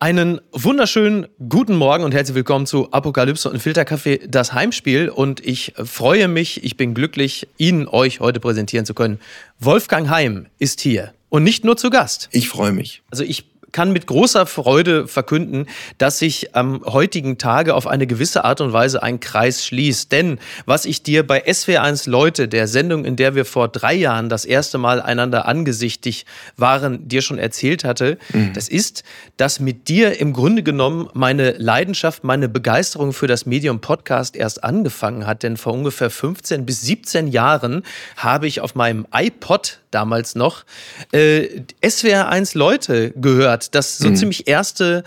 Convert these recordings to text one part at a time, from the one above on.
Einen wunderschönen guten Morgen und herzlich willkommen zu Apokalypse und Filterkaffee, das Heimspiel. Und ich freue mich, ich bin glücklich, Ihnen euch heute präsentieren zu können. Wolfgang Heim ist hier und nicht nur zu Gast. Ich freue mich. Also ich kann mit großer Freude verkünden, dass sich am heutigen Tage auf eine gewisse Art und Weise ein Kreis schließt. Denn was ich dir bei SW1 Leute, der Sendung, in der wir vor drei Jahren das erste Mal einander angesichtig waren, dir schon erzählt hatte, mhm. das ist, dass mit dir im Grunde genommen meine Leidenschaft, meine Begeisterung für das Medium Podcast erst angefangen hat. Denn vor ungefähr 15 bis 17 Jahren habe ich auf meinem iPod damals noch äh, SWR1 Leute gehört. Das so mhm. ziemlich erste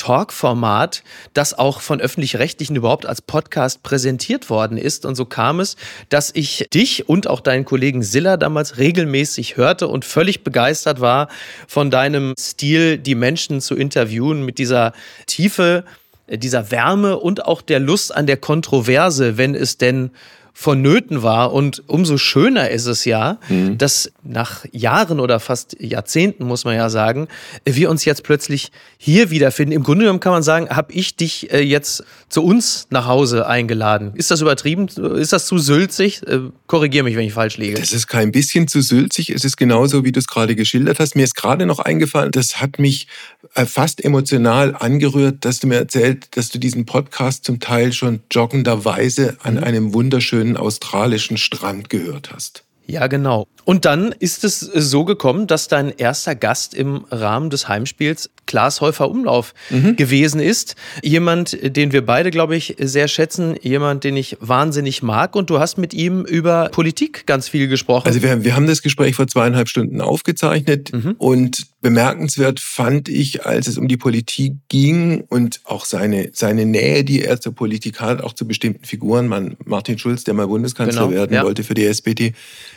Talk-Format, das auch von öffentlich-rechtlichen überhaupt als Podcast präsentiert worden ist. Und so kam es, dass ich dich und auch deinen Kollegen Silla damals regelmäßig hörte und völlig begeistert war von deinem Stil, die Menschen zu interviewen mit dieser Tiefe, dieser Wärme und auch der Lust an der Kontroverse, wenn es denn vonnöten war. Und umso schöner ist es ja, mhm. dass nach Jahren oder fast Jahrzehnten, muss man ja sagen, wir uns jetzt plötzlich hier wiederfinden. Im Grunde genommen kann man sagen, habe ich dich äh, jetzt zu uns nach Hause eingeladen. Ist das übertrieben? Ist das zu sülzig? Äh, Korrigiere mich, wenn ich falsch liege. Das ist kein bisschen zu sülzig. Es ist genauso, wie du es gerade geschildert hast. Mir ist gerade noch eingefallen, das hat mich äh, fast emotional angerührt, dass du mir erzählt, dass du diesen Podcast zum Teil schon joggenderweise an mhm. einem wunderschönen australischen Strand gehört hast. Ja, genau. Und dann ist es so gekommen, dass dein erster Gast im Rahmen des Heimspiels Klaas Häufer Umlauf mhm. gewesen ist. Jemand, den wir beide, glaube ich, sehr schätzen, jemand, den ich wahnsinnig mag. Und du hast mit ihm über Politik ganz viel gesprochen. Also wir, wir haben das Gespräch vor zweieinhalb Stunden aufgezeichnet mhm. und bemerkenswert fand ich, als es um die Politik ging und auch seine, seine Nähe, die er zur Politik hat, auch zu bestimmten Figuren, man, Martin Schulz, der mal Bundeskanzler genau, werden ja. wollte für die SPD,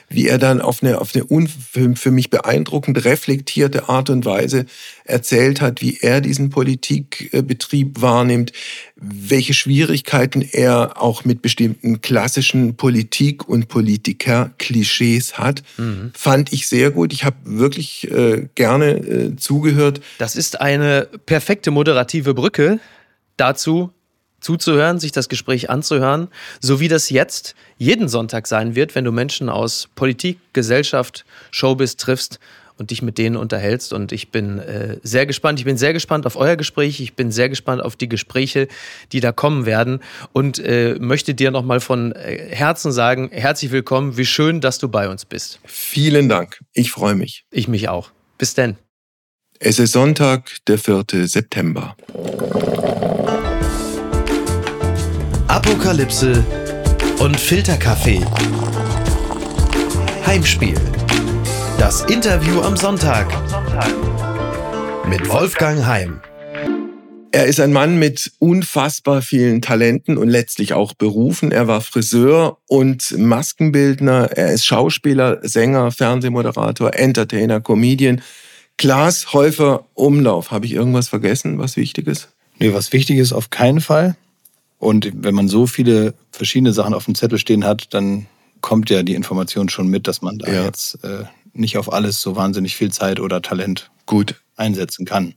wie er dann auf eine, auf eine für mich beeindruckend reflektierte Art und Weise erzählt hat, wie er diesen Politikbetrieb wahrnimmt, welche Schwierigkeiten er auch mit bestimmten klassischen Politik- und Politiker-Klischees hat, mhm. fand ich sehr gut. Ich habe wirklich äh, gerne äh, zugehört. Das ist eine perfekte moderative Brücke dazu, zuzuhören, sich das Gespräch anzuhören, so wie das jetzt jeden Sonntag sein wird, wenn du Menschen aus Politik, Gesellschaft, Showbiz triffst und dich mit denen unterhältst. Und ich bin äh, sehr gespannt. Ich bin sehr gespannt auf euer Gespräch. Ich bin sehr gespannt auf die Gespräche, die da kommen werden. Und äh, möchte dir nochmal von äh, Herzen sagen, herzlich willkommen. Wie schön, dass du bei uns bist. Vielen Dank. Ich freue mich. Ich mich auch. Bis denn. Es ist Sonntag, der 4. September. Apokalypse und Filterkaffee. Heimspiel. Das Interview am Sonntag. Mit Wolfgang Heim. Er ist ein Mann mit unfassbar vielen Talenten und letztlich auch Berufen. Er war Friseur und Maskenbildner. Er ist Schauspieler, Sänger, Fernsehmoderator, Entertainer, Comedian. Klaas Häufer Umlauf. Habe ich irgendwas vergessen, was wichtig ist? Nee, was wichtig ist auf keinen Fall. Und wenn man so viele verschiedene Sachen auf dem Zettel stehen hat, dann kommt ja die Information schon mit, dass man da ja. jetzt äh, nicht auf alles so wahnsinnig viel Zeit oder Talent gut einsetzen kann.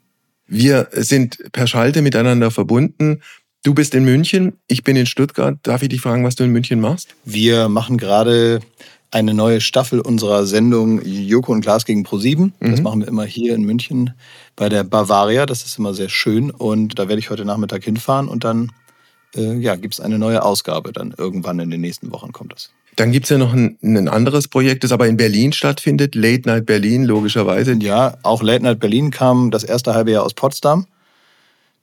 Wir sind per Schalte miteinander verbunden. Du bist in München, ich bin in Stuttgart. Darf ich dich fragen, was du in München machst? Wir machen gerade eine neue Staffel unserer Sendung Joko und Glas gegen Pro7. Mhm. Das machen wir immer hier in München bei der Bavaria. Das ist immer sehr schön. Und da werde ich heute Nachmittag hinfahren und dann äh, ja, gibt es eine neue Ausgabe. Dann irgendwann in den nächsten Wochen kommt das. Dann gibt es ja noch ein, ein, anderes Projekt, das aber in Berlin stattfindet, Late Night Berlin, logischerweise. Ja, auch Late Night Berlin kam das erste halbe Jahr aus Potsdam.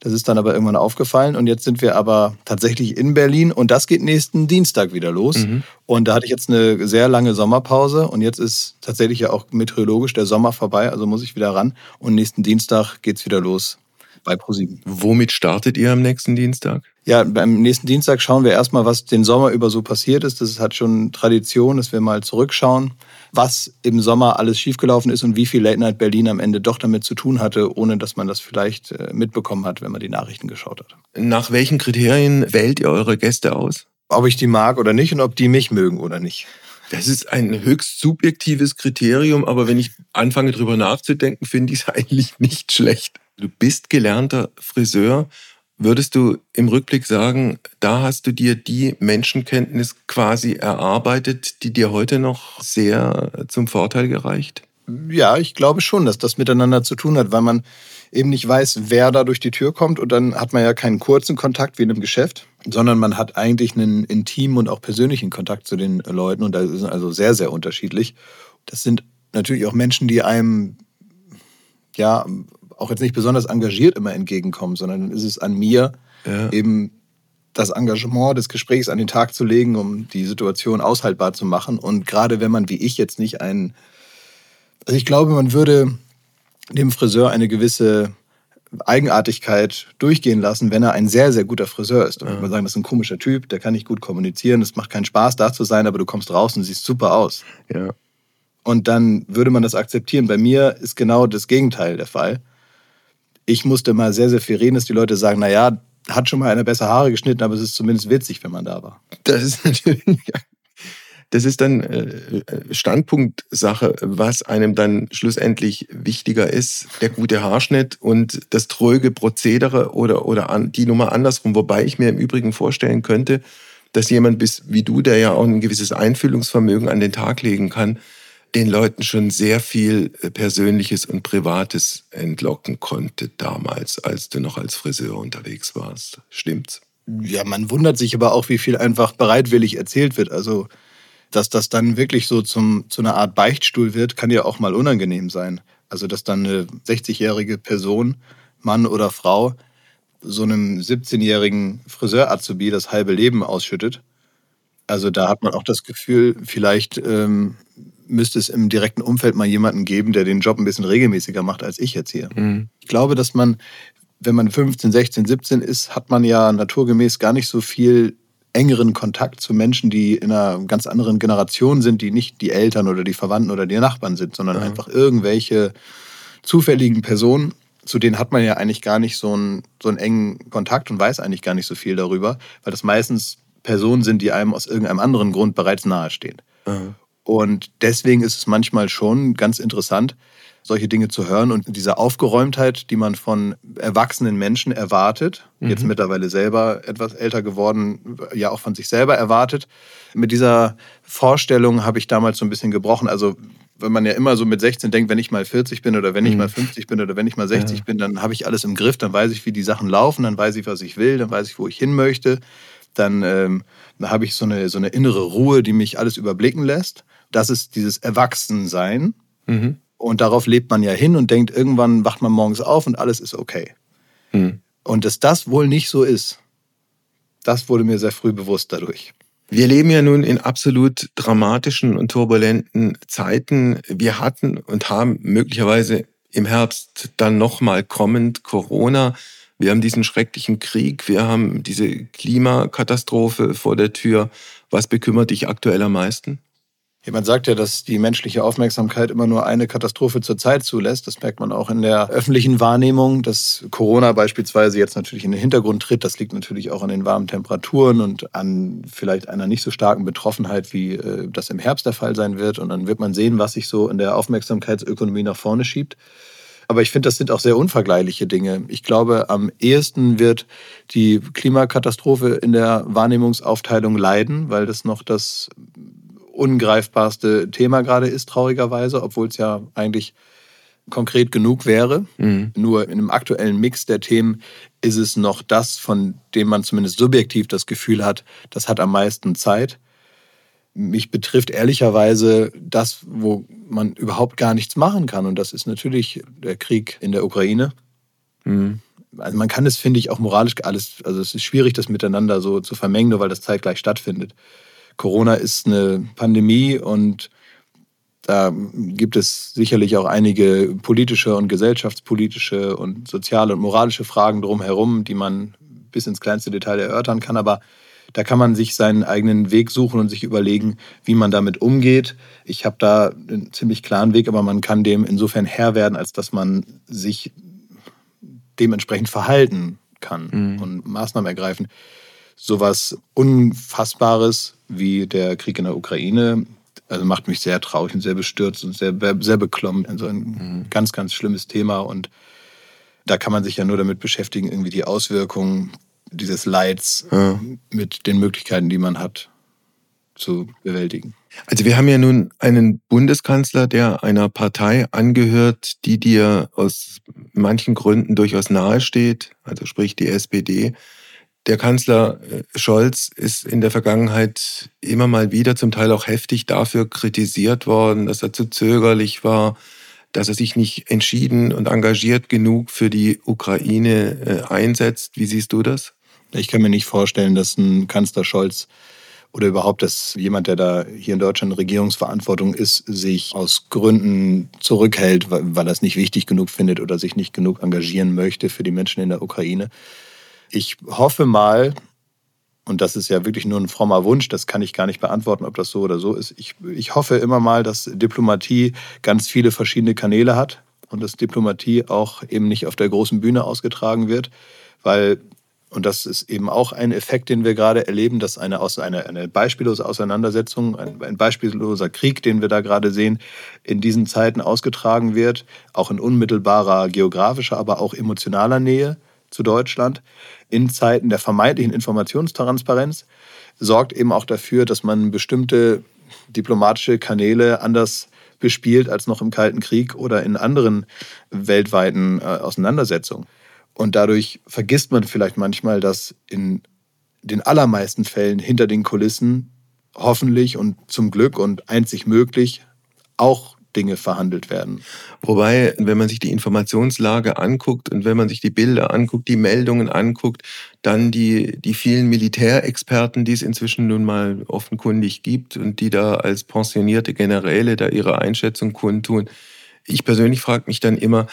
Das ist dann aber irgendwann aufgefallen und jetzt sind wir aber tatsächlich in Berlin und das geht nächsten Dienstag wieder los. Mhm. Und da hatte ich jetzt eine sehr lange Sommerpause und jetzt ist tatsächlich ja auch meteorologisch der Sommer vorbei, also muss ich wieder ran und nächsten Dienstag geht es wieder los bei ProSieben. Womit startet ihr am nächsten Dienstag? Ja, beim nächsten Dienstag schauen wir erstmal, was den Sommer über so passiert ist. Das hat schon Tradition, dass wir mal zurückschauen, was im Sommer alles schiefgelaufen ist und wie viel Late Night Berlin am Ende doch damit zu tun hatte, ohne dass man das vielleicht äh, mitbekommen hat, wenn man die Nachrichten geschaut hat. Nach welchen Kriterien wählt ihr eure Gäste aus? Ob ich die mag oder nicht und ob die mich mögen oder nicht. Das ist ein höchst subjektives Kriterium, aber wenn ich anfange drüber nachzudenken, finde ich es eigentlich nicht schlecht. Du bist gelernter Friseur. Würdest du im Rückblick sagen, da hast du dir die Menschenkenntnis quasi erarbeitet, die dir heute noch sehr zum Vorteil gereicht? Ja, ich glaube schon, dass das miteinander zu tun hat, weil man eben nicht weiß, wer da durch die Tür kommt und dann hat man ja keinen kurzen Kontakt wie in einem Geschäft, sondern man hat eigentlich einen intimen und auch persönlichen Kontakt zu den Leuten und da sind also sehr, sehr unterschiedlich. Das sind natürlich auch Menschen, die einem ja auch jetzt nicht besonders engagiert immer entgegenkommen, sondern dann ist es an mir, ja. eben das Engagement des Gesprächs an den Tag zu legen, um die Situation aushaltbar zu machen. Und gerade wenn man wie ich jetzt nicht einen, also ich glaube, man würde dem Friseur eine gewisse Eigenartigkeit durchgehen lassen, wenn er ein sehr, sehr guter Friseur ist. Da würde man sagen, das ist ein komischer Typ, der kann nicht gut kommunizieren, es macht keinen Spaß, da zu sein, aber du kommst raus und siehst super aus. Ja. Und dann würde man das akzeptieren. Bei mir ist genau das Gegenteil der Fall ich musste mal sehr, sehr viel reden, dass die Leute sagen, naja, hat schon mal einer besser Haare geschnitten, aber es ist zumindest witzig, wenn man da war. Das ist natürlich, das ist dann äh, Standpunktsache, was einem dann schlussendlich wichtiger ist, der gute Haarschnitt und das tröge Prozedere oder, oder die Nummer andersrum. Wobei ich mir im Übrigen vorstellen könnte, dass jemand bis wie du, der ja auch ein gewisses Einfühlungsvermögen an den Tag legen kann, den Leuten schon sehr viel äh, Persönliches und Privates entlocken konnte damals, als du noch als Friseur unterwegs warst. Stimmt's? Ja, man wundert sich aber auch, wie viel einfach bereitwillig erzählt wird. Also, dass das dann wirklich so zum, zu einer Art Beichtstuhl wird, kann ja auch mal unangenehm sein. Also, dass dann eine 60-jährige Person, Mann oder Frau, so einem 17-jährigen Friseur-Azubi das halbe Leben ausschüttet. Also da hat man auch das Gefühl, vielleicht ähm, müsste es im direkten Umfeld mal jemanden geben, der den Job ein bisschen regelmäßiger macht als ich jetzt hier. Mhm. Ich glaube, dass man, wenn man 15, 16, 17 ist, hat man ja naturgemäß gar nicht so viel engeren Kontakt zu Menschen, die in einer ganz anderen Generation sind, die nicht die Eltern oder die Verwandten oder die Nachbarn sind, sondern mhm. einfach irgendwelche zufälligen Personen. Zu denen hat man ja eigentlich gar nicht so einen, so einen engen Kontakt und weiß eigentlich gar nicht so viel darüber, weil das meistens Personen sind, die einem aus irgendeinem anderen Grund bereits nahestehen. Mhm. Und deswegen ist es manchmal schon ganz interessant, solche Dinge zu hören und diese Aufgeräumtheit, die man von erwachsenen Menschen erwartet, mhm. jetzt mittlerweile selber etwas älter geworden, ja auch von sich selber erwartet. Mit dieser Vorstellung habe ich damals so ein bisschen gebrochen. Also wenn man ja immer so mit 16 denkt, wenn ich mal 40 bin oder wenn ich mhm. mal 50 bin oder wenn ich mal 60 ja. bin, dann habe ich alles im Griff, dann weiß ich, wie die Sachen laufen, dann weiß ich, was ich will, dann weiß ich, wo ich hin möchte. Dann, ähm, habe ich so eine, so eine innere Ruhe, die mich alles überblicken lässt das ist dieses Erwachsensein. Mhm. Und darauf lebt man ja hin und denkt, irgendwann wacht man morgens auf und alles ist okay. Mhm. Und dass das wohl nicht so ist, das wurde mir sehr früh bewusst dadurch. Wir leben ja nun in absolut dramatischen und turbulenten Zeiten. Wir hatten und haben möglicherweise im Herbst dann nochmal kommend Corona. Wir haben diesen schrecklichen Krieg. Wir haben diese Klimakatastrophe vor der Tür. Was bekümmert dich aktuell am meisten? Jemand sagt ja, dass die menschliche Aufmerksamkeit immer nur eine Katastrophe zur Zeit zulässt. Das merkt man auch in der öffentlichen Wahrnehmung, dass Corona beispielsweise jetzt natürlich in den Hintergrund tritt. Das liegt natürlich auch an den warmen Temperaturen und an vielleicht einer nicht so starken Betroffenheit, wie äh, das im Herbst der Fall sein wird. Und dann wird man sehen, was sich so in der Aufmerksamkeitsökonomie nach vorne schiebt. Aber ich finde, das sind auch sehr unvergleichliche Dinge. Ich glaube, am ehesten wird die Klimakatastrophe in der Wahrnehmungsaufteilung leiden, weil das noch das ungreifbarste Thema gerade ist, traurigerweise, obwohl es ja eigentlich konkret genug wäre. Mhm. Nur in einem aktuellen Mix der Themen ist es noch das, von dem man zumindest subjektiv das Gefühl hat, das hat am meisten Zeit. Mich betrifft ehrlicherweise das, wo man überhaupt gar nichts machen kann. Und das ist natürlich der Krieg in der Ukraine. Mhm. Also man kann es, finde ich, auch moralisch alles, also es ist schwierig, das miteinander so zu vermengen, nur weil das zeitgleich stattfindet. Corona ist eine Pandemie und da gibt es sicherlich auch einige politische und gesellschaftspolitische und soziale und moralische Fragen drumherum, die man bis ins kleinste Detail erörtern kann. Aber da kann man sich seinen eigenen Weg suchen und sich überlegen, wie man damit umgeht. Ich habe da einen ziemlich klaren Weg, aber man kann dem insofern Herr werden, als dass man sich dementsprechend verhalten kann mhm. und Maßnahmen ergreifen. Sowas Unfassbares wie der Krieg in der Ukraine Also macht mich sehr traurig und sehr bestürzt und sehr, sehr beklommen. Also ein mhm. ganz, ganz schlimmes Thema. Und da kann man sich ja nur damit beschäftigen, irgendwie die Auswirkungen dieses Leids ja. mit den Möglichkeiten, die man hat, zu bewältigen. Also wir haben ja nun einen Bundeskanzler, der einer Partei angehört, die dir aus manchen Gründen durchaus nahesteht, also sprich die SPD. Der Kanzler äh, Scholz ist in der Vergangenheit immer mal wieder zum Teil auch heftig dafür kritisiert worden, dass er zu zögerlich war, dass er sich nicht entschieden und engagiert genug für die Ukraine äh, einsetzt. Wie siehst du das? Ich kann mir nicht vorstellen, dass ein Kanzler Scholz oder überhaupt, dass jemand, der da hier in Deutschland Regierungsverantwortung ist, sich aus Gründen zurückhält, weil er es nicht wichtig genug findet oder sich nicht genug engagieren möchte für die Menschen in der Ukraine. Ich hoffe mal, und das ist ja wirklich nur ein frommer Wunsch, das kann ich gar nicht beantworten, ob das so oder so ist. Ich, ich hoffe immer mal, dass Diplomatie ganz viele verschiedene Kanäle hat und dass Diplomatie auch eben nicht auf der großen Bühne ausgetragen wird, weil und das ist eben auch ein Effekt, den wir gerade erleben, dass eine, eine, eine beispiellose Auseinandersetzung, ein, ein, beispielloser Krieg, den wir da gerade sehen, in diesen Zeiten ausgetragen wird, auch in unmittelbarer geografischer, aber auch emotionaler Nähe zu Deutschland, in Zeiten der vermeintlichen Informationstransparenz, sorgt eben auch dafür, dass man bestimmte diplomatische Kanäle anders bespielt als noch im Kalten Krieg oder in anderen weltweiten äh, Auseinandersetzungen. Und dadurch vergisst man vielleicht manchmal, dass in den allermeisten Fällen hinter den Kulissen hoffentlich und zum Glück und einzig möglich auch Dinge verhandelt werden. Wobei, wenn man sich die Informationslage anguckt und wenn man sich die Bilder anguckt, die Meldungen anguckt, dann die, die vielen Militärexperten, die es inzwischen nun mal offenkundig gibt und die da als pensionierte Generäle da ihre Einschätzung kundtun, ich persönlich frage mich dann immer,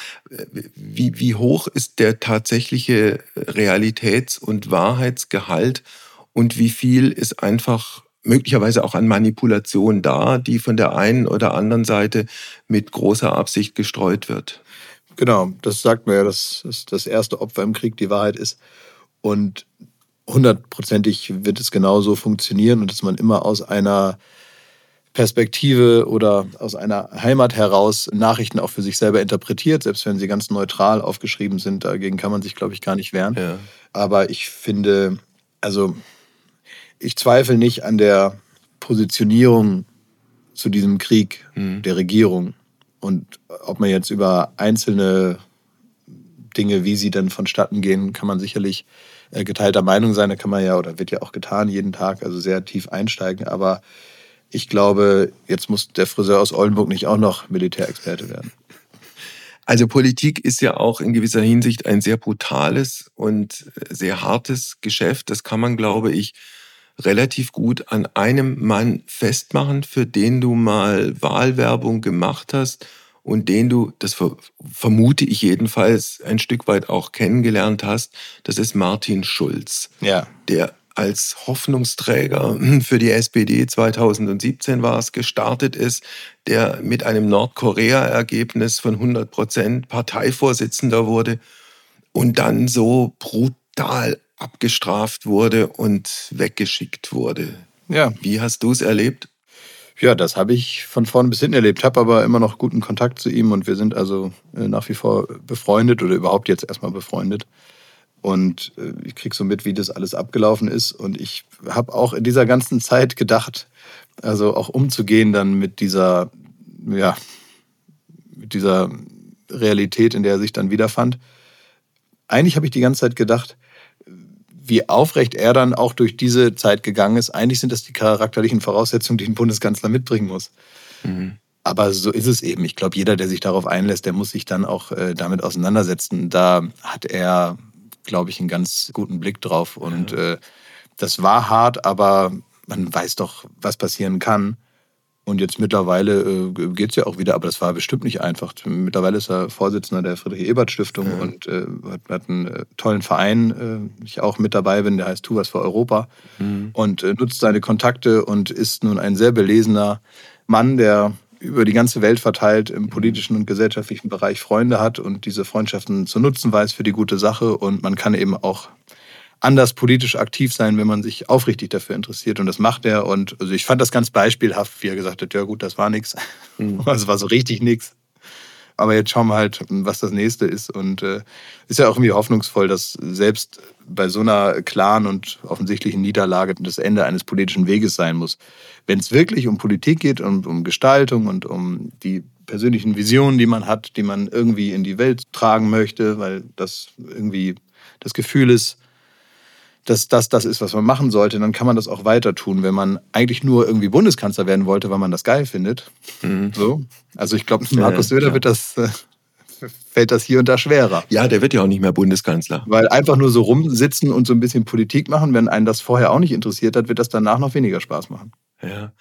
wie, wie hoch ist der tatsächliche Realitäts- und Wahrheitsgehalt und wie viel ist einfach möglicherweise auch an Manipulation da, die von der einen oder anderen Seite mit großer Absicht gestreut wird. Genau, das sagt mir ja, dass das erste Opfer im Krieg die Wahrheit ist. Und hundertprozentig wird es genauso funktionieren und dass man immer aus einer Perspektive oder aus einer Heimat heraus Nachrichten auch für sich selber interpretiert, selbst wenn sie ganz neutral aufgeschrieben sind. Dagegen kann man sich, glaube ich, gar nicht wehren. Ja. Aber ich finde, also ich zweifle nicht an der Positionierung zu diesem Krieg mhm. der Regierung. Und ob man jetzt über einzelne Dinge, wie sie dann vonstatten gehen, kann man sicherlich äh, geteilter Meinung sein. Da kann man ja, oder wird ja auch getan jeden Tag, also sehr tief einsteigen. Aber ich glaube, jetzt muss der Friseur aus Oldenburg nicht auch noch Militärexperte werden. Also Politik ist ja auch in gewisser Hinsicht ein sehr brutales und sehr hartes Geschäft. Das kann man, glaube ich, relativ gut an einem Mann festmachen, für den du mal Wahlwerbung gemacht hast und den du, das vermute ich jedenfalls, ein Stück weit auch kennengelernt hast. Das ist Martin Schulz. Ja. Der als Hoffnungsträger für die SPD 2017 war es, gestartet ist, der mit einem Nordkorea-Ergebnis von 100 Prozent Parteivorsitzender wurde und dann so brutal abgestraft wurde und weggeschickt wurde. Ja. Wie hast du es erlebt? Ja, das habe ich von vorn bis hinten erlebt, habe aber immer noch guten Kontakt zu ihm und wir sind also äh, nach wie vor befreundet oder überhaupt jetzt erstmal befreundet. Und äh, ich kriege so mit, wie das alles abgelaufen ist. Und ich habe auch in dieser ganzen Zeit gedacht, also auch umzugehen dann mit dieser, ja, mit dieser Realität, in der er sich dann wiederfand. Eigentlich habe ich die ganze Zeit gedacht, wie aufrecht er dann auch durch diese Zeit gegangen ist. Eigentlich sind das die charakterlichen Voraussetzungen, die ein Bundeskanzler mitbringen muss. Mhm. Aber so ist es eben. Ich glaube, jeder, der sich darauf einlässt, der muss sich dann auch äh, damit auseinandersetzen. Da hat er glaube ich, einen ganz guten Blick drauf. Und ja. äh, das war hart, aber man weiß doch, was passieren kann. Und jetzt mittlerweile äh, geht es ja auch wieder, aber das war bestimmt nicht einfach. Mittlerweile ist er Vorsitzender der Friedrich-Ebert-Stiftung ja. und äh, hat, hat, einen äh, tollen Verein, äh, ich auch mit dabei bin, der heißt Tu was für Europa mhm. und äh, nutzt seine Kontakte und ist nun ein sehr belesener Mann, der über die ganze Welt verteilt im politischen und gesellschaftlichen Bereich Freunde hat und diese Freundschaften zu nutzen weiß für die gute Sache. Und man kann eben auch anders politisch aktiv sein, wenn man sich aufrichtig dafür interessiert. Und das macht er. Und also ich fand das ganz beispielhaft, wie er gesagt hat, ja gut, das war nichts. Mhm. Das war so richtig nichts. Aber jetzt schauen wir halt, was das nächste ist. Und äh, ist ja auch irgendwie hoffnungsvoll, dass selbst bei so einer klaren und offensichtlichen Niederlage das Ende eines politischen Weges sein muss. Wenn es wirklich um Politik geht und um Gestaltung und um die persönlichen Visionen, die man hat, die man irgendwie in die Welt tragen möchte, weil das irgendwie das Gefühl ist, dass das das ist, was man machen sollte, dann kann man das auch weiter tun. Wenn man eigentlich nur irgendwie Bundeskanzler werden wollte, weil man das geil findet. Mhm. So. Also ich glaube, Markus Söder ja, wird das, äh, fällt das hier und da schwerer. Ja, der wird ja auch nicht mehr Bundeskanzler. Weil einfach nur so rumsitzen und so ein bisschen Politik machen, wenn einen das vorher auch nicht interessiert hat, wird das danach noch weniger Spaß machen. Ja.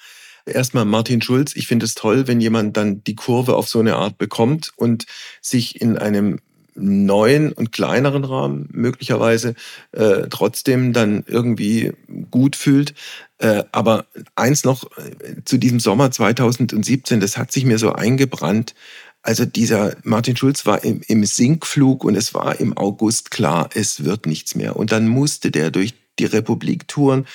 Erstmal Martin Schulz. Ich finde es toll, wenn jemand dann die Kurve auf so eine Art bekommt und sich in einem neuen und kleineren Rahmen möglicherweise äh, trotzdem dann irgendwie gut fühlt. Äh, aber eins noch äh, zu diesem Sommer 2017, das hat sich mir so eingebrannt. Also dieser Martin Schulz war im, im Sinkflug und es war im August klar, es wird nichts mehr. Und dann musste der durch die Republik touren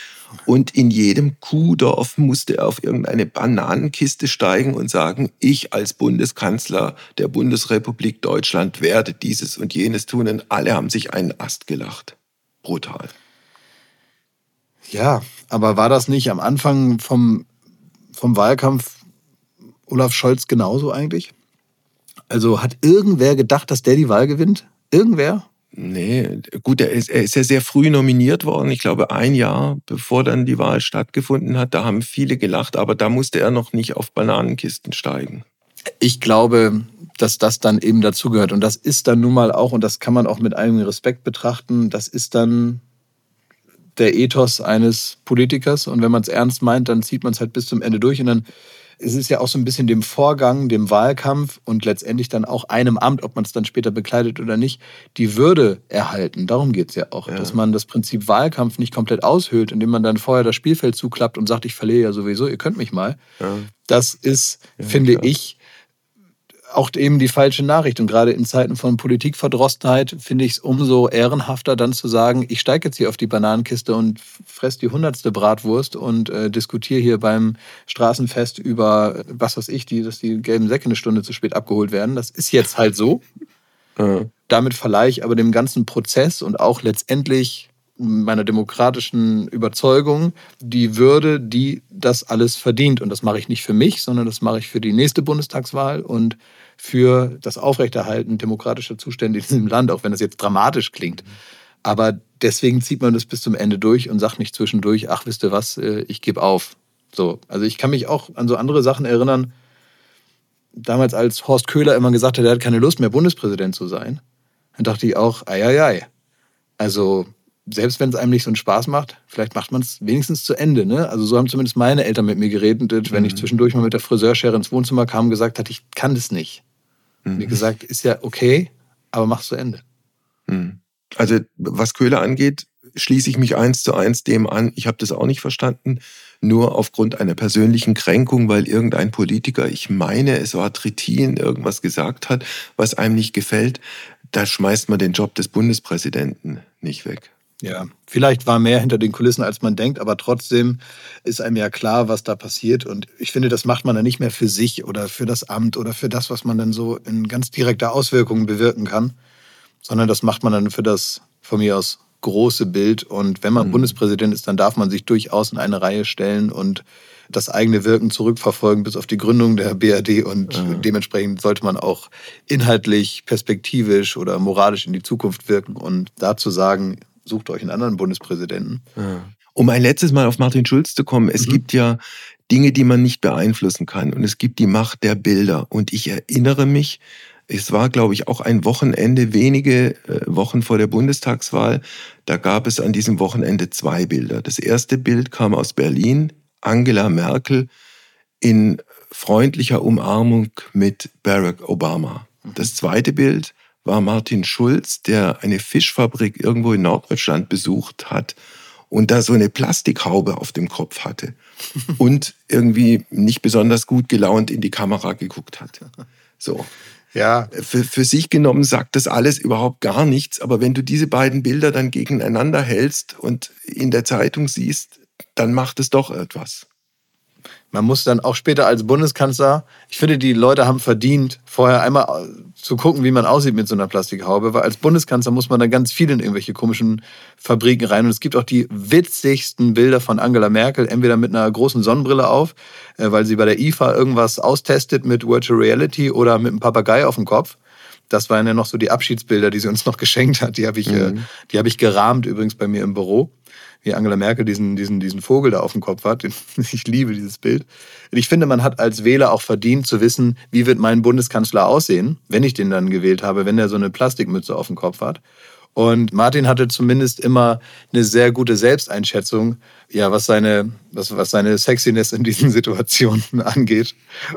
und in jedem Kuhdorf musste er auf irgendeine Bananenkiste steigen und sagen, ich als Bundeskanzler der Bundesrepublik Deutschland werde dieses und jenes tun. Und alle haben sich einen Ast gelacht. Brutal. Ja, aber war das nicht am Anfang vom, vom Wahlkampf Olaf Scholz genauso eigentlich? Also hat irgendwer gedacht, dass der die Wahl gewinnt? Irgendwer? Nee, gut, er ist, er ist ja sehr früh nominiert worden. Ich glaube, ein Jahr bevor dann die Wahl stattgefunden hat. Da haben viele gelacht, aber da musste er noch nicht auf Bananenkisten steigen. Ich glaube, dass das dann eben dazugehört. Und das ist dann nun mal auch, und das kann man auch mit einem Respekt betrachten, das ist dann der Ethos eines Politikers. Und wenn man es ernst meint, dann zieht man es halt bis zum Ende durch. Und dann es ist ja auch so ein bisschen dem Vorgang, dem Wahlkampf und letztendlich dann auch einem Amt, ob man es dann später bekleidet oder nicht, die Würde erhalten. Darum geht es ja auch, ja. dass man das Prinzip Wahlkampf nicht komplett aushöhlt, indem man dann vorher das Spielfeld zuklappt und sagt, ich verliere ja sowieso, ihr könnt mich mal. Ja. Das ist, ja, finde ich, auch eben die falsche Nachricht. Und gerade in Zeiten von Politikverdrossenheit finde ich es umso ehrenhafter, dann zu sagen, ich steige jetzt hier auf die Bananenkiste und fresse die hundertste Bratwurst und äh, diskutiere hier beim Straßenfest über, was weiß ich, die, dass die gelben Säcke eine Stunde zu spät abgeholt werden. Das ist jetzt halt so. Damit verleihe ich aber dem ganzen Prozess und auch letztendlich meiner demokratischen Überzeugung die Würde, die das alles verdient. Und das mache ich nicht für mich, sondern das mache ich für die nächste Bundestagswahl und für das Aufrechterhalten demokratischer Zustände in diesem Land, auch wenn das jetzt dramatisch klingt. Aber deswegen zieht man das bis zum Ende durch und sagt nicht zwischendurch, ach, wisst ihr was, äh, ich gebe auf. So, also ich kann mich auch an so andere Sachen erinnern. Damals, als Horst Köhler immer gesagt hat, er hat keine Lust mehr, Bundespräsident zu sein, dann dachte ich auch, ei, ei, ei. Also selbst wenn es einem nicht so einen Spaß macht, vielleicht macht man es wenigstens zu Ende. Ne? Also so haben zumindest meine Eltern mit mir geredet, wenn mhm. ich zwischendurch mal mit der Friseurschere ins Wohnzimmer kam und gesagt hat, ich kann das nicht. Mhm. Mir gesagt, ist ja okay, aber mach's zu Ende. Mhm. Also was Köhler angeht, schließe ich mich eins zu eins dem an. Ich habe das auch nicht verstanden, nur aufgrund einer persönlichen Kränkung, weil irgendein Politiker, ich meine, es war Trittin, irgendwas gesagt hat, was einem nicht gefällt. Da schmeißt man den Job des Bundespräsidenten nicht weg. Ja, vielleicht war mehr hinter den Kulissen, als man denkt, aber trotzdem ist einem ja klar, was da passiert. Und ich finde, das macht man dann nicht mehr für sich oder für das Amt oder für das, was man dann so in ganz direkter Auswirkungen bewirken kann, sondern das macht man dann für das von mir aus große Bild. Und wenn man mhm. Bundespräsident ist, dann darf man sich durchaus in eine Reihe stellen und das eigene Wirken zurückverfolgen bis auf die Gründung der BRD und mhm. dementsprechend sollte man auch inhaltlich, perspektivisch oder moralisch in die Zukunft wirken und dazu sagen, sucht euch einen anderen Bundespräsidenten. Ja. Um ein letztes Mal auf Martin Schulz zu kommen, es mhm. gibt ja Dinge, die man nicht beeinflussen kann und es gibt die Macht der Bilder. Und ich erinnere mich, es war, glaube ich, auch ein Wochenende, wenige äh, Wochen vor der Bundestagswahl. Da gab es an diesem Wochenende zwei Bilder. Das erste Bild kam aus Berlin, Angela Merkel in freundlicher Umarmung mit Barack Obama. Mhm. Das zweite Bild war Martin Schulz, der eine Fischfabrik irgendwo in Norddeutschland besucht hat und da so eine Plastikhaube auf dem Kopf hatte und irgendwie nicht besonders gut gelaunt in die Kamera geguckt hat. So. Ja. Für, für sich genommen sagt das alles überhaupt gar nichts. Aber wenn du diese beiden Bilder dann gegeneinander hältst und in der Zeitung siehst, dann macht es doch etwas. Man muss dann auch später als Bundeskanzler, ich finde, die Leute haben verdient, vorher einmal äh, zu gucken, wie man aussieht mit so einer Plastikhaube, weil als Bundeskanzler muss man dann ganz viel in irgendwelche komischen Fabriken rein. Und es gibt auch die witzigsten Bilder von Angela Merkel, entweder mit einer großen Sonnenbrille auf, äh, weil sie bei der IFA irgendwas austestet mit Virtual Reality oder mit einem Papagei auf dem Kopf. Das waren ja noch so die Abschiedsbilder, die sie uns noch geschenkt hat. Die habe ich, äh, mhm. die ich gerahmt übrigens bei mir im Büro wie Angela Merkel diesen, diesen, diesen Vogel da auf dem Kopf hat. Ich liebe dieses Bild. Ich finde, man hat als Wähler auch verdient zu wissen, wie wird mein Bundeskanzler aussehen, wenn ich den dann gewählt habe, wenn er so eine Plastikmütze auf dem Kopf hat. Und Martin hatte zumindest immer eine sehr gute Selbsteinschätzung, ja, was seine, was, was seine Sexiness in diesen Situationen angeht.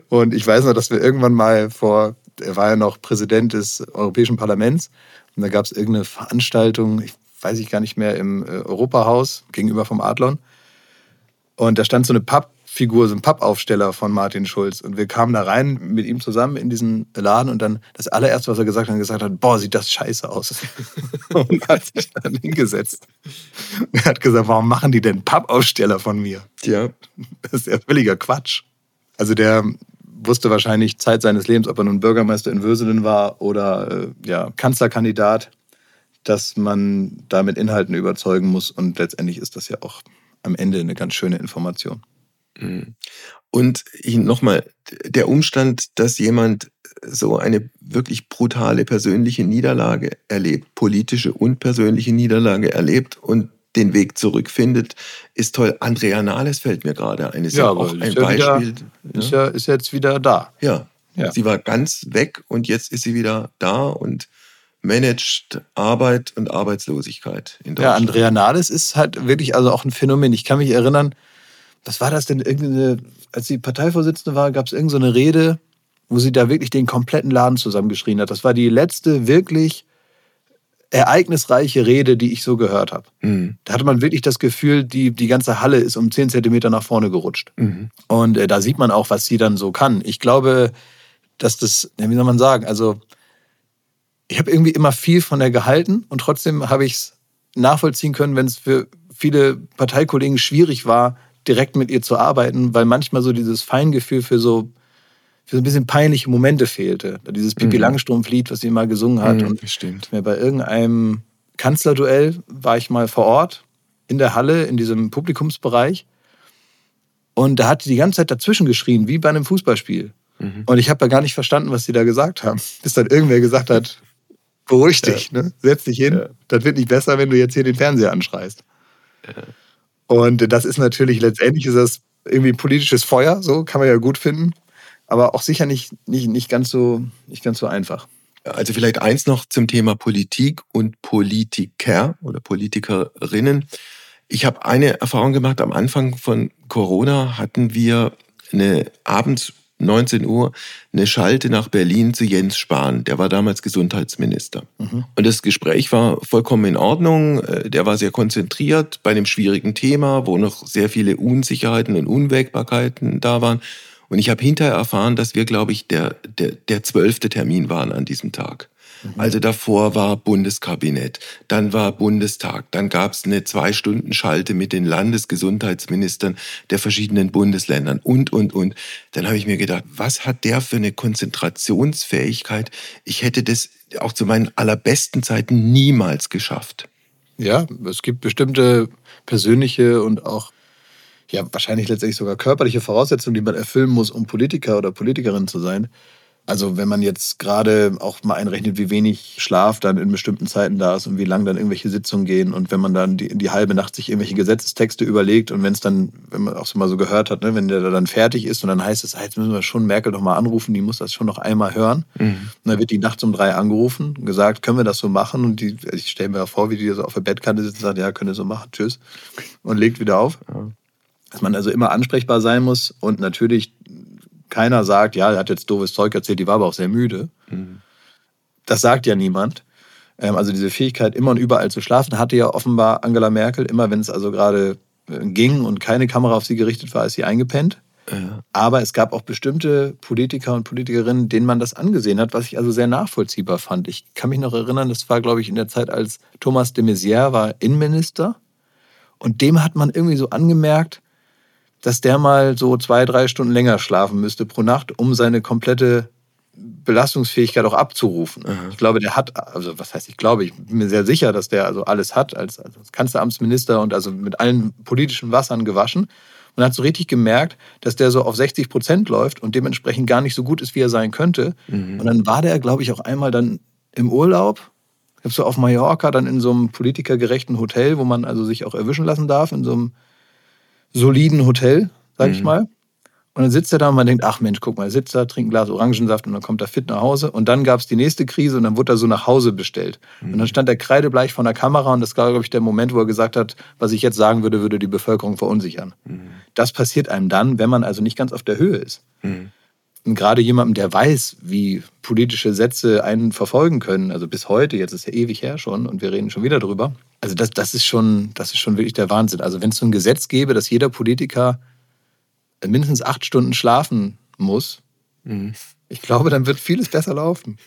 Und ich weiß noch, dass wir irgendwann mal vor, er war ja noch Präsident des Europäischen Parlaments, und da gab es irgendeine Veranstaltung, ich weiß ich gar nicht mehr, im äh, Europahaus gegenüber vom Adlon. Und da stand so eine Pappfigur, so ein Pappaufsteller von Martin Schulz. Und wir kamen da rein mit ihm zusammen in diesen Laden und dann das allererste, was er gesagt hat, gesagt hat, boah, sieht das scheiße aus. und hat sich dann hingesetzt. Und er hat gesagt, warum machen die denn Pappaufsteller von mir? Ja. Das ist ja völliger Quatsch. Also der wusste wahrscheinlich Zeit seines Lebens, ob er nun Bürgermeister in Würselen war oder äh, ja, Kanzlerkandidat dass man da mit Inhalten überzeugen muss. Und letztendlich ist das ja auch am Ende eine ganz schöne Information. Mhm. Und nochmal, der Umstand, dass jemand so eine wirklich brutale persönliche Niederlage erlebt, politische und persönliche Niederlage erlebt und den Weg zurückfindet, ist toll. Andrea Nahles fällt mir gerade ein. Ist ja, ja auch ein ja Beispiel. Wieder, ja. Ist, ja, ist jetzt wieder da. Ja. ja. Sie war ganz weg und jetzt ist sie wieder da und managt Arbeit und Arbeitslosigkeit in Deutschland. Ja, Andrea Nahles ist halt wirklich also auch ein Phänomen. Ich kann mich erinnern, was war das denn? Irgendeine, als sie Parteivorsitzende war, gab es irgendeine so Rede, wo sie da wirklich den kompletten Laden zusammengeschrien hat. Das war die letzte wirklich ereignisreiche Rede, die ich so gehört habe. Mhm. Da hatte man wirklich das Gefühl, die, die ganze Halle ist um 10 Zentimeter nach vorne gerutscht. Mhm. Und äh, da sieht man auch, was sie dann so kann. Ich glaube, dass das, wie soll man sagen, also ich habe irgendwie immer viel von der gehalten und trotzdem habe ich es nachvollziehen können, wenn es für viele Parteikollegen schwierig war, direkt mit ihr zu arbeiten, weil manchmal so dieses Feingefühl für so, für so ein bisschen peinliche Momente fehlte. Dieses Pipi mhm. Langstrumpf-Lied, was sie immer gesungen hat. Mhm, und bei irgendeinem Kanzlerduell war ich mal vor Ort in der Halle, in diesem Publikumsbereich. Und da hat sie die ganze Zeit dazwischen geschrien, wie bei einem Fußballspiel. Mhm. Und ich habe ja gar nicht verstanden, was sie da gesagt haben. Bis dann irgendwer gesagt hat, Beruhig dich, ja. ne? setz dich hin. Ja. Das wird nicht besser, wenn du jetzt hier den Fernseher anschreist. Ja. Und das ist natürlich, letztendlich ist das irgendwie politisches Feuer, so kann man ja gut finden, aber auch sicher nicht, nicht, nicht, ganz, so, nicht ganz so einfach. Also vielleicht eins noch zum Thema Politik und Politiker oder Politikerinnen. Ich habe eine Erfahrung gemacht, am Anfang von Corona hatten wir eine abends 19 Uhr eine Schalte nach Berlin zu Jens Spahn. Der war damals Gesundheitsminister. Mhm. Und das Gespräch war vollkommen in Ordnung. Äh, der war sehr konzentriert bei einem schwierigen Thema, wo noch sehr viele Unsicherheiten und Unwägbarkeiten da waren. Und ich habe hinterher erfahren, dass wir, glaube ich, der, der, der zwölfte Termin waren an diesem Tag. Also davor war Bundeskabinett, dann war Bundestag, dann gab es eine Zwei-Stunden-Schalte mit den Landesgesundheitsministern der verschiedenen Bundesländern und, und, und. Dann habe ich mir gedacht, was hat der für eine Konzentrationsfähigkeit? Ich hätte das auch zu meinen allerbesten Zeiten niemals geschafft. Ja, es gibt bestimmte persönliche und auch ja, wahrscheinlich letztendlich sogar körperliche Voraussetzungen, die man erfüllen muss, um Politiker oder Politikerin zu sein. Also wenn man jetzt gerade auch mal einrechnet, wie wenig Schlaf dann in bestimmten Zeiten da ist und wie lang dann irgendwelche Sitzungen gehen und wenn man dann die, die halbe Nacht sich irgendwelche Gesetzestexte überlegt und wenn es dann, wenn man auch so mal so gehört hat, ne, wenn der dann fertig ist und dann heißt es, ah, jetzt müssen wir schon Merkel noch mal anrufen, die muss das schon noch einmal hören. Mhm. Und dann wird die nachts um drei angerufen, gesagt, können wir das so machen? Und die, ich stelle mir vor, wie die so auf der Bettkante sitzt und sagt, ja, können wir so machen, tschüss. Und legt wieder auf. Ja. Dass man also immer ansprechbar sein muss und natürlich keiner sagt, ja, er hat jetzt doofes Zeug erzählt, die war aber auch sehr müde. Mhm. Das sagt ja niemand. Ähm, also diese Fähigkeit, immer und überall zu schlafen, hatte ja offenbar Angela Merkel. Immer wenn es also gerade äh, ging und keine Kamera auf sie gerichtet war, ist sie eingepennt. Ja. Aber es gab auch bestimmte Politiker und Politikerinnen, denen man das angesehen hat, was ich also sehr nachvollziehbar fand. Ich kann mich noch erinnern, das war, glaube ich, in der Zeit, als Thomas de Maizière war Innenminister. Und dem hat man irgendwie so angemerkt, dass der mal so zwei, drei Stunden länger schlafen müsste pro Nacht, um seine komplette Belastungsfähigkeit auch abzurufen. Mhm. Ich glaube, der hat, also was heißt ich glaube, ich bin mir sehr sicher, dass der also alles hat als, als Kanzleramtsminister und also mit allen politischen Wassern gewaschen. Und hat so richtig gemerkt, dass der so auf 60 Prozent läuft und dementsprechend gar nicht so gut ist, wie er sein könnte. Mhm. Und dann war der, glaube ich, auch einmal dann im Urlaub. Ich habe so auf Mallorca dann in so einem politikergerechten Hotel, wo man also sich auch erwischen lassen darf, in so einem soliden Hotel, sag ich mhm. mal. Und dann sitzt er da und man denkt, ach Mensch, guck mal, er sitzt da, trinkt ein Glas Orangensaft und dann kommt er fit nach Hause. Und dann gab es die nächste Krise und dann wurde er so nach Hause bestellt. Mhm. Und dann stand er kreidebleich vor der Kamera und das war, glaube ich, der Moment, wo er gesagt hat, was ich jetzt sagen würde, würde die Bevölkerung verunsichern. Mhm. Das passiert einem dann, wenn man also nicht ganz auf der Höhe ist. Mhm. Gerade jemandem, der weiß, wie politische Sätze einen verfolgen können, also bis heute, jetzt ist ja ewig her schon und wir reden schon wieder drüber. Also das, das, ist, schon, das ist schon wirklich der Wahnsinn. Also wenn es so ein Gesetz gäbe, dass jeder Politiker mindestens acht Stunden schlafen muss, mhm. ich glaube, dann wird vieles besser laufen.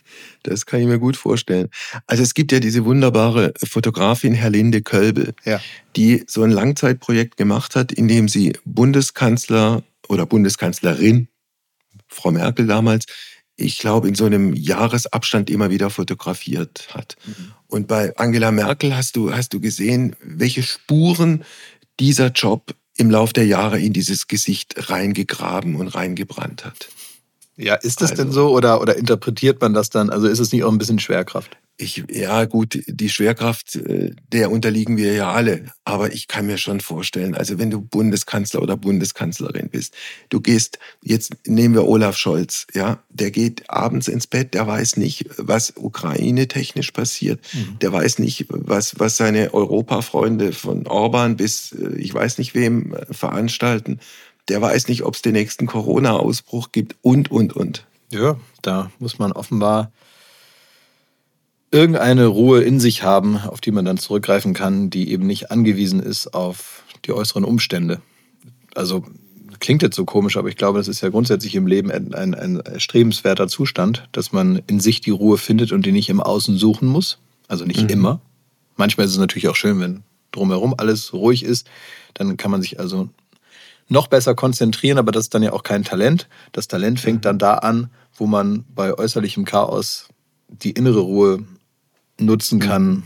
Das kann ich mir gut vorstellen. Also es gibt ja diese wunderbare Fotografin Herlinde Kölbel, ja. die so ein Langzeitprojekt gemacht hat, in dem sie Bundeskanzler oder Bundeskanzlerin, Frau Merkel damals, ich glaube, in so einem Jahresabstand immer wieder fotografiert hat. Mhm. Und bei Angela Merkel hast du, hast du gesehen, welche Spuren dieser Job im Lauf der Jahre in dieses Gesicht reingegraben und reingebrannt hat. Ja, ist das also, denn so oder, oder interpretiert man das dann? Also ist es nicht auch ein bisschen Schwerkraft? Ich, ja, gut, die Schwerkraft, äh, der unterliegen wir ja alle. Aber ich kann mir schon vorstellen, also wenn du Bundeskanzler oder Bundeskanzlerin bist, du gehst, jetzt nehmen wir Olaf Scholz, ja, der geht abends ins Bett, der weiß nicht, was Ukraine technisch passiert, mhm. der weiß nicht, was, was seine Europafreunde von Orban bis äh, ich weiß nicht wem äh, veranstalten. Der weiß nicht, ob es den nächsten Corona-Ausbruch gibt und, und, und. Ja, da muss man offenbar irgendeine Ruhe in sich haben, auf die man dann zurückgreifen kann, die eben nicht angewiesen ist auf die äußeren Umstände. Also klingt jetzt so komisch, aber ich glaube, das ist ja grundsätzlich im Leben ein, ein, ein erstrebenswerter Zustand, dass man in sich die Ruhe findet und die nicht im Außen suchen muss. Also nicht mhm. immer. Manchmal ist es natürlich auch schön, wenn drumherum alles ruhig ist. Dann kann man sich also noch besser konzentrieren, aber das ist dann ja auch kein Talent. Das Talent fängt mhm. dann da an, wo man bei äußerlichem Chaos die innere Ruhe nutzen kann,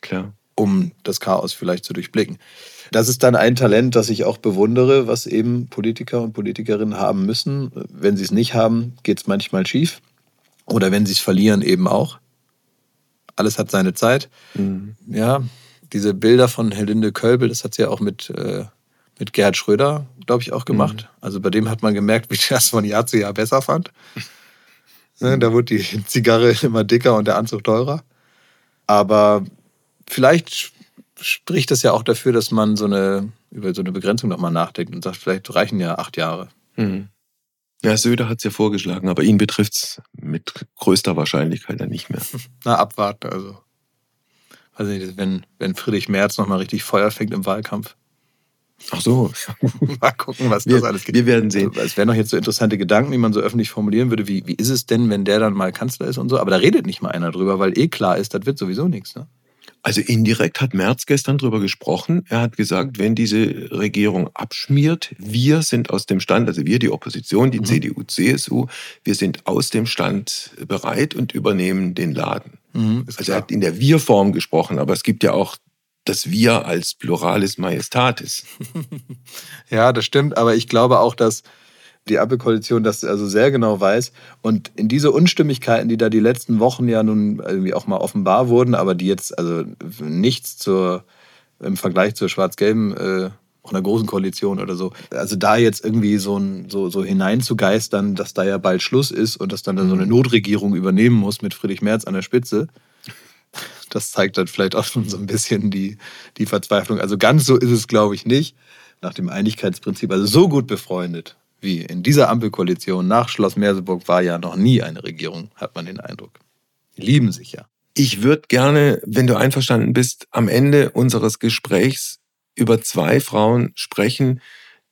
Klar. um das Chaos vielleicht zu durchblicken. Das ist dann ein Talent, das ich auch bewundere, was eben Politiker und Politikerinnen haben müssen. Wenn sie es nicht haben, geht es manchmal schief. Oder wenn sie es verlieren, eben auch. Alles hat seine Zeit. Mhm. Ja, diese Bilder von Helinde Kölbel, das hat sie ja auch mit, äh, mit Gerhard Schröder, glaube ich, auch gemacht. Mhm. Also bei dem hat man gemerkt, wie er es von Jahr zu Jahr besser fand. Ne, da wurde die Zigarre immer dicker und der Anzug teurer. Aber vielleicht spricht das ja auch dafür, dass man so eine, über so eine Begrenzung nochmal nachdenkt und sagt, vielleicht reichen ja acht Jahre. Mhm. Ja, Söder hat es ja vorgeschlagen, aber ihn betrifft es mit größter Wahrscheinlichkeit ja nicht mehr. Na, abwarten, also. Weiß nicht, wenn, wenn Friedrich Merz nochmal richtig Feuer fängt im Wahlkampf. Ach so. Mal gucken, was wir, das alles gibt. Wir werden sehen. Also, es wären noch jetzt so interessante Gedanken, die man so öffentlich formulieren würde, wie, wie ist es denn, wenn der dann mal Kanzler ist und so. Aber da redet nicht mal einer drüber, weil eh klar ist, das wird sowieso nichts. Ne? Also indirekt hat Merz gestern drüber gesprochen. Er hat gesagt, wenn diese Regierung abschmiert, wir sind aus dem Stand, also wir, die Opposition, die mhm. CDU, CSU, wir sind aus dem Stand bereit und übernehmen den Laden. Mhm, also er hat in der Wir-Form gesprochen, aber es gibt ja auch das Wir als Pluralis Majestatis. ja, das stimmt, aber ich glaube auch, dass die Ampelkoalition das also sehr genau weiß. Und in diese Unstimmigkeiten, die da die letzten Wochen ja nun irgendwie auch mal offenbar wurden, aber die jetzt also nichts zur, im Vergleich zur schwarz-gelben, äh, auch einer großen Koalition oder so, also da jetzt irgendwie so, ein, so, so hineinzugeistern, dass da ja bald Schluss ist und dass dann, dann so eine mhm. Notregierung übernehmen muss mit Friedrich Merz an der Spitze, das zeigt dann vielleicht auch schon so ein bisschen die, die Verzweiflung. Also ganz so ist es, glaube ich, nicht. Nach dem Einigkeitsprinzip, also so gut befreundet wie in dieser Ampelkoalition nach Schloss Merseburg war ja noch nie eine Regierung, hat man den Eindruck. Die lieben sich ja. Ich würde gerne, wenn du einverstanden bist, am Ende unseres Gesprächs über zwei Frauen sprechen,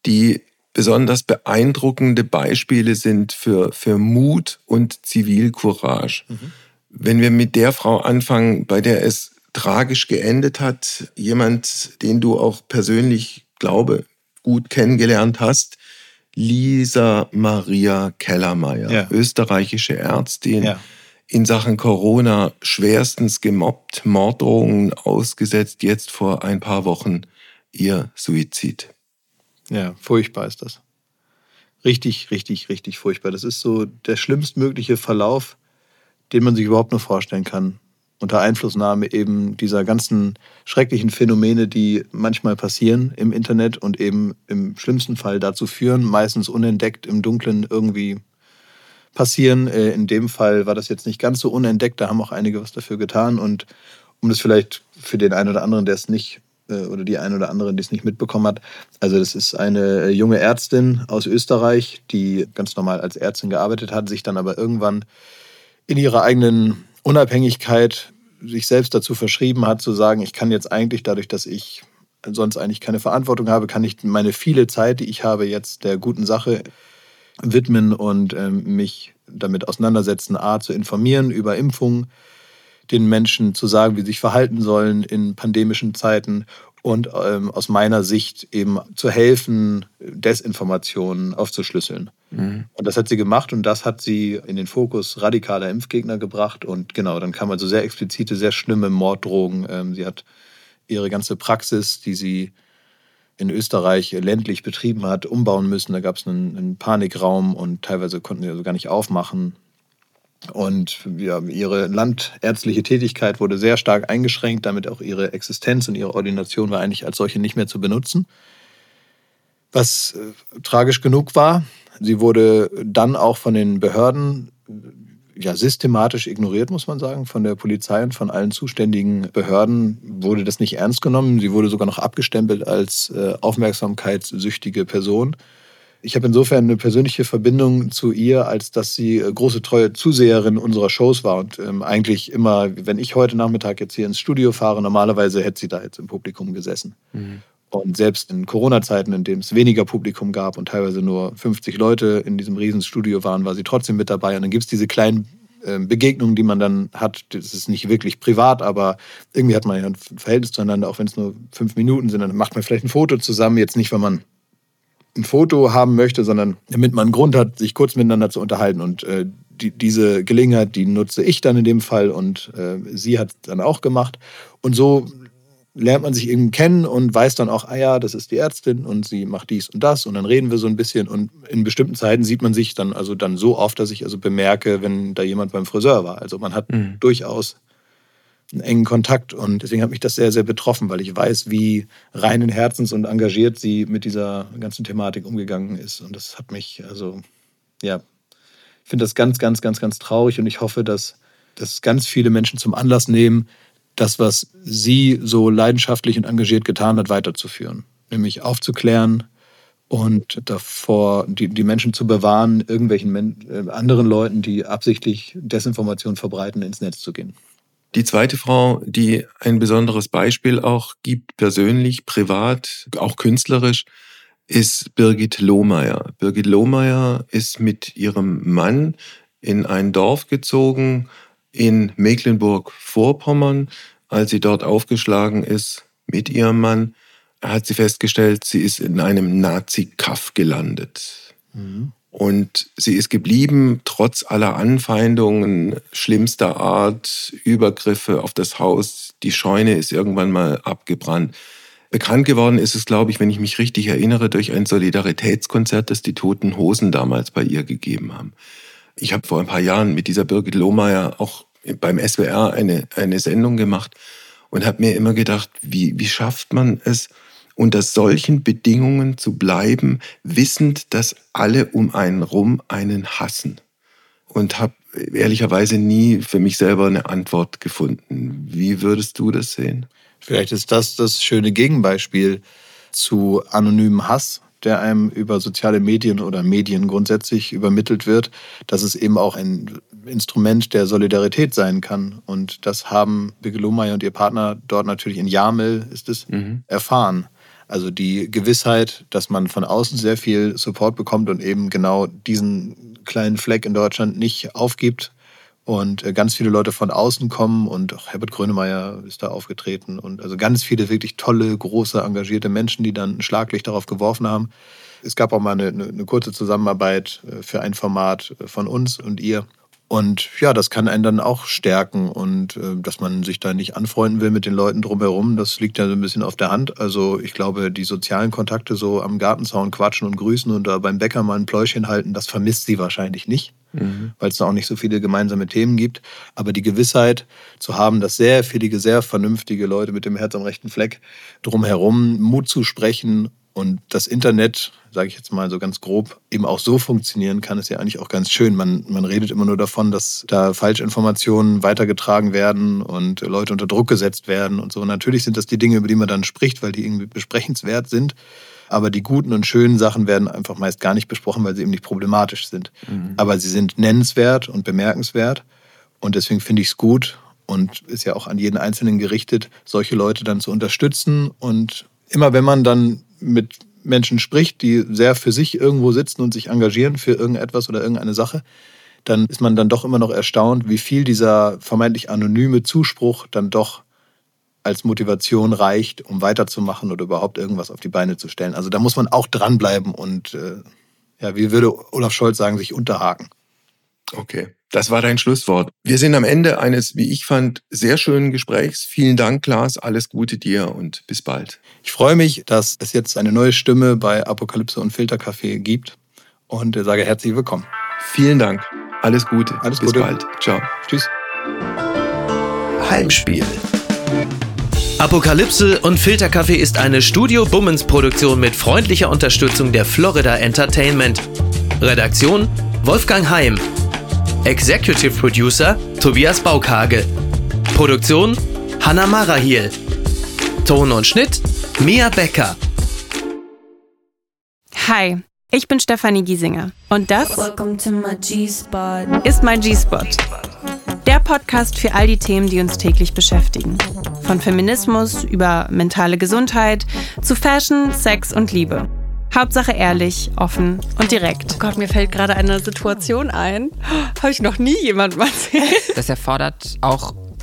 die besonders beeindruckende Beispiele sind für, für Mut und Zivilcourage. Mhm. Wenn wir mit der Frau anfangen, bei der es tragisch geendet hat, jemand, den du auch persönlich, glaube, gut kennengelernt hast, Lisa Maria Kellermeier, ja. österreichische Ärztin, ja. in Sachen Corona schwerstens gemobbt, Morddrohungen ausgesetzt, jetzt vor ein paar Wochen ihr Suizid. Ja, furchtbar ist das. Richtig, richtig, richtig furchtbar. Das ist so der schlimmstmögliche Verlauf, den man sich überhaupt nur vorstellen kann. Unter Einflussnahme eben dieser ganzen schrecklichen Phänomene, die manchmal passieren im Internet und eben im schlimmsten Fall dazu führen, meistens unentdeckt im Dunkeln irgendwie passieren. Äh, in dem Fall war das jetzt nicht ganz so unentdeckt, da haben auch einige was dafür getan. Und um das vielleicht für den einen oder anderen, der es nicht äh, oder die eine oder andere, die es nicht mitbekommen hat. Also das ist eine äh, junge Ärztin aus Österreich, die ganz normal als Ärztin gearbeitet hat, sich dann aber irgendwann in ihrer eigenen Unabhängigkeit sich selbst dazu verschrieben hat, zu sagen, ich kann jetzt eigentlich dadurch, dass ich sonst eigentlich keine Verantwortung habe, kann ich meine viele Zeit, die ich habe, jetzt der guten Sache widmen und ähm, mich damit auseinandersetzen, a, zu informieren über Impfungen, den Menschen zu sagen, wie sie sich verhalten sollen in pandemischen Zeiten und ähm, aus meiner Sicht eben zu helfen, Desinformationen aufzuschlüsseln. Mhm. Und das hat sie gemacht und das hat sie in den Fokus radikaler Impfgegner gebracht. Und genau, dann kam also sehr explizite, sehr schlimme Morddrogen. Ähm, sie hat ihre ganze Praxis, die sie in Österreich ländlich betrieben hat, umbauen müssen. Da gab es einen, einen Panikraum und teilweise konnten sie also gar nicht aufmachen. Und ja, ihre landärztliche Tätigkeit wurde sehr stark eingeschränkt, damit auch ihre Existenz und ihre Ordination war eigentlich als solche nicht mehr zu benutzen. Was äh, tragisch genug war, sie wurde dann auch von den Behörden ja, systematisch ignoriert, muss man sagen, von der Polizei und von allen zuständigen Behörden wurde das nicht ernst genommen. Sie wurde sogar noch abgestempelt als äh, aufmerksamkeitssüchtige Person. Ich habe insofern eine persönliche Verbindung zu ihr, als dass sie äh, große treue Zuseherin unserer Shows war und ähm, eigentlich immer, wenn ich heute Nachmittag jetzt hier ins Studio fahre, normalerweise hätte sie da jetzt im Publikum gesessen. Mhm. Und selbst in Corona-Zeiten, in denen es weniger Publikum gab und teilweise nur 50 Leute in diesem Riesenstudio waren, war sie trotzdem mit dabei. Und dann gibt es diese kleinen ähm, Begegnungen, die man dann hat. Das ist nicht wirklich privat, aber irgendwie hat man ja ein Verhältnis zueinander, auch wenn es nur fünf Minuten sind. Dann macht man vielleicht ein Foto zusammen. Jetzt nicht, wenn man ein Foto haben möchte, sondern damit man einen Grund hat, sich kurz miteinander zu unterhalten. Und äh, die, diese Gelegenheit, die nutze ich dann in dem Fall und äh, sie hat es dann auch gemacht. Und so lernt man sich eben kennen und weiß dann auch, ah ja, das ist die Ärztin und sie macht dies und das und dann reden wir so ein bisschen und in bestimmten Zeiten sieht man sich dann also dann so oft, dass ich also bemerke, wenn da jemand beim Friseur war. Also man hat mhm. durchaus einen engen Kontakt. Und deswegen hat mich das sehr, sehr betroffen, weil ich weiß, wie reinen Herzens und engagiert sie mit dieser ganzen Thematik umgegangen ist. Und das hat mich, also, ja, ich finde das ganz, ganz, ganz, ganz traurig und ich hoffe, dass das ganz viele Menschen zum Anlass nehmen, das, was sie so leidenschaftlich und engagiert getan hat, weiterzuführen. Nämlich aufzuklären und davor die, die Menschen zu bewahren, irgendwelchen Men äh, anderen Leuten, die absichtlich Desinformation verbreiten, ins Netz zu gehen. Die zweite Frau, die ein besonderes Beispiel auch gibt, persönlich, privat, auch künstlerisch, ist Birgit Lohmeier. Birgit Lohmeier ist mit ihrem Mann in ein Dorf gezogen in Mecklenburg-Vorpommern. Als sie dort aufgeschlagen ist mit ihrem Mann, hat sie festgestellt, sie ist in einem Nazi-Kaff gelandet. Mhm. Und sie ist geblieben, trotz aller Anfeindungen schlimmster Art, Übergriffe auf das Haus. Die Scheune ist irgendwann mal abgebrannt. Bekannt geworden ist es, glaube ich, wenn ich mich richtig erinnere, durch ein Solidaritätskonzert, das die Toten Hosen damals bei ihr gegeben haben. Ich habe vor ein paar Jahren mit dieser Birgit Lohmeier auch beim SWR eine, eine Sendung gemacht und habe mir immer gedacht, wie, wie schafft man es, unter solchen Bedingungen zu bleiben, wissend, dass alle um einen rum einen hassen. Und habe ehrlicherweise nie für mich selber eine Antwort gefunden. Wie würdest du das sehen? Vielleicht ist das das schöne Gegenbeispiel zu anonymem Hass, der einem über soziale Medien oder Medien grundsätzlich übermittelt wird, dass es eben auch ein Instrument der Solidarität sein kann. Und das haben Bigelomay und ihr Partner dort natürlich in Jamel ist es mhm. erfahren. Also die Gewissheit, dass man von außen sehr viel Support bekommt und eben genau diesen kleinen Fleck in Deutschland nicht aufgibt und äh, ganz viele Leute von außen kommen und auch Herbert Grönemeyer ist da aufgetreten und also ganz viele wirklich tolle, große, engagierte Menschen, die dann ein Schlaglicht darauf geworfen haben. Es gab auch mal eine, eine kurze Zusammenarbeit äh, für ein Format äh, von uns und ihr. Und ja, das kann einen dann auch stärken und äh, dass man sich da nicht anfreunden will mit den Leuten drumherum, das liegt ja so ein bisschen auf der Hand. Also ich glaube, die sozialen Kontakte so am Gartenzaun quatschen und grüßen und da beim Bäcker mal ein Pläuschen halten, das vermisst sie wahrscheinlich nicht, mhm. weil es da auch nicht so viele gemeinsame Themen gibt. Aber die Gewissheit zu haben, dass sehr viele, sehr vernünftige Leute mit dem Herz am rechten Fleck drumherum Mut zu sprechen und das Internet, sage ich jetzt mal so ganz grob, eben auch so funktionieren kann, ist ja eigentlich auch ganz schön. Man, man redet immer nur davon, dass da Falschinformationen weitergetragen werden und Leute unter Druck gesetzt werden und so. natürlich sind das die Dinge, über die man dann spricht, weil die irgendwie besprechenswert sind. Aber die guten und schönen Sachen werden einfach meist gar nicht besprochen, weil sie eben nicht problematisch sind. Mhm. Aber sie sind nennenswert und bemerkenswert. Und deswegen finde ich es gut und ist ja auch an jeden Einzelnen gerichtet, solche Leute dann zu unterstützen. Und immer wenn man dann mit Menschen spricht, die sehr für sich irgendwo sitzen und sich engagieren für irgendetwas oder irgendeine Sache, dann ist man dann doch immer noch erstaunt, wie viel dieser vermeintlich anonyme Zuspruch dann doch als Motivation reicht, um weiterzumachen oder überhaupt irgendwas auf die Beine zu stellen. Also da muss man auch dranbleiben und, äh, ja, wie würde Olaf Scholz sagen, sich unterhaken. Okay, das war dein Schlusswort. Wir sind am Ende eines, wie ich fand, sehr schönen Gesprächs. Vielen Dank, Klaas. Alles Gute dir und bis bald. Ich freue mich, dass es jetzt eine neue Stimme bei Apokalypse und Filterkaffee gibt und sage herzlich willkommen. Vielen Dank. Alles Gute. Alles bis Gute. bald. Ciao. Tschüss. Heimspiel. Apokalypse und Filterkaffee ist eine Studio Bummens Produktion mit freundlicher Unterstützung der Florida Entertainment. Redaktion Wolfgang Heim. Executive Producer Tobias Baukage. Produktion Hanna Marahiel. Ton und Schnitt Mia Becker. Hi, ich bin Stefanie Giesinger und das ist mein G-Spot. Der Podcast für all die Themen, die uns täglich beschäftigen. Von Feminismus über mentale Gesundheit zu Fashion, Sex und Liebe. Hauptsache ehrlich, offen und direkt. Oh Gott, mir fällt gerade eine Situation ein. Habe ich noch nie jemandem erzählt. Das erfordert auch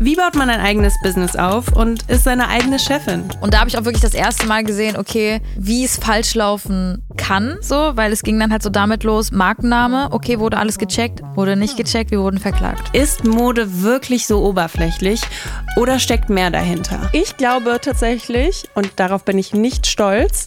Wie baut man ein eigenes Business auf und ist seine eigene Chefin? Und da habe ich auch wirklich das erste Mal gesehen, okay, wie es falsch laufen kann, so, weil es ging dann halt so damit los, Markenname, okay, wurde alles gecheckt, wurde nicht gecheckt, wir wurden verklagt. Ist Mode wirklich so oberflächlich oder steckt mehr dahinter? Ich glaube tatsächlich, und darauf bin ich nicht stolz,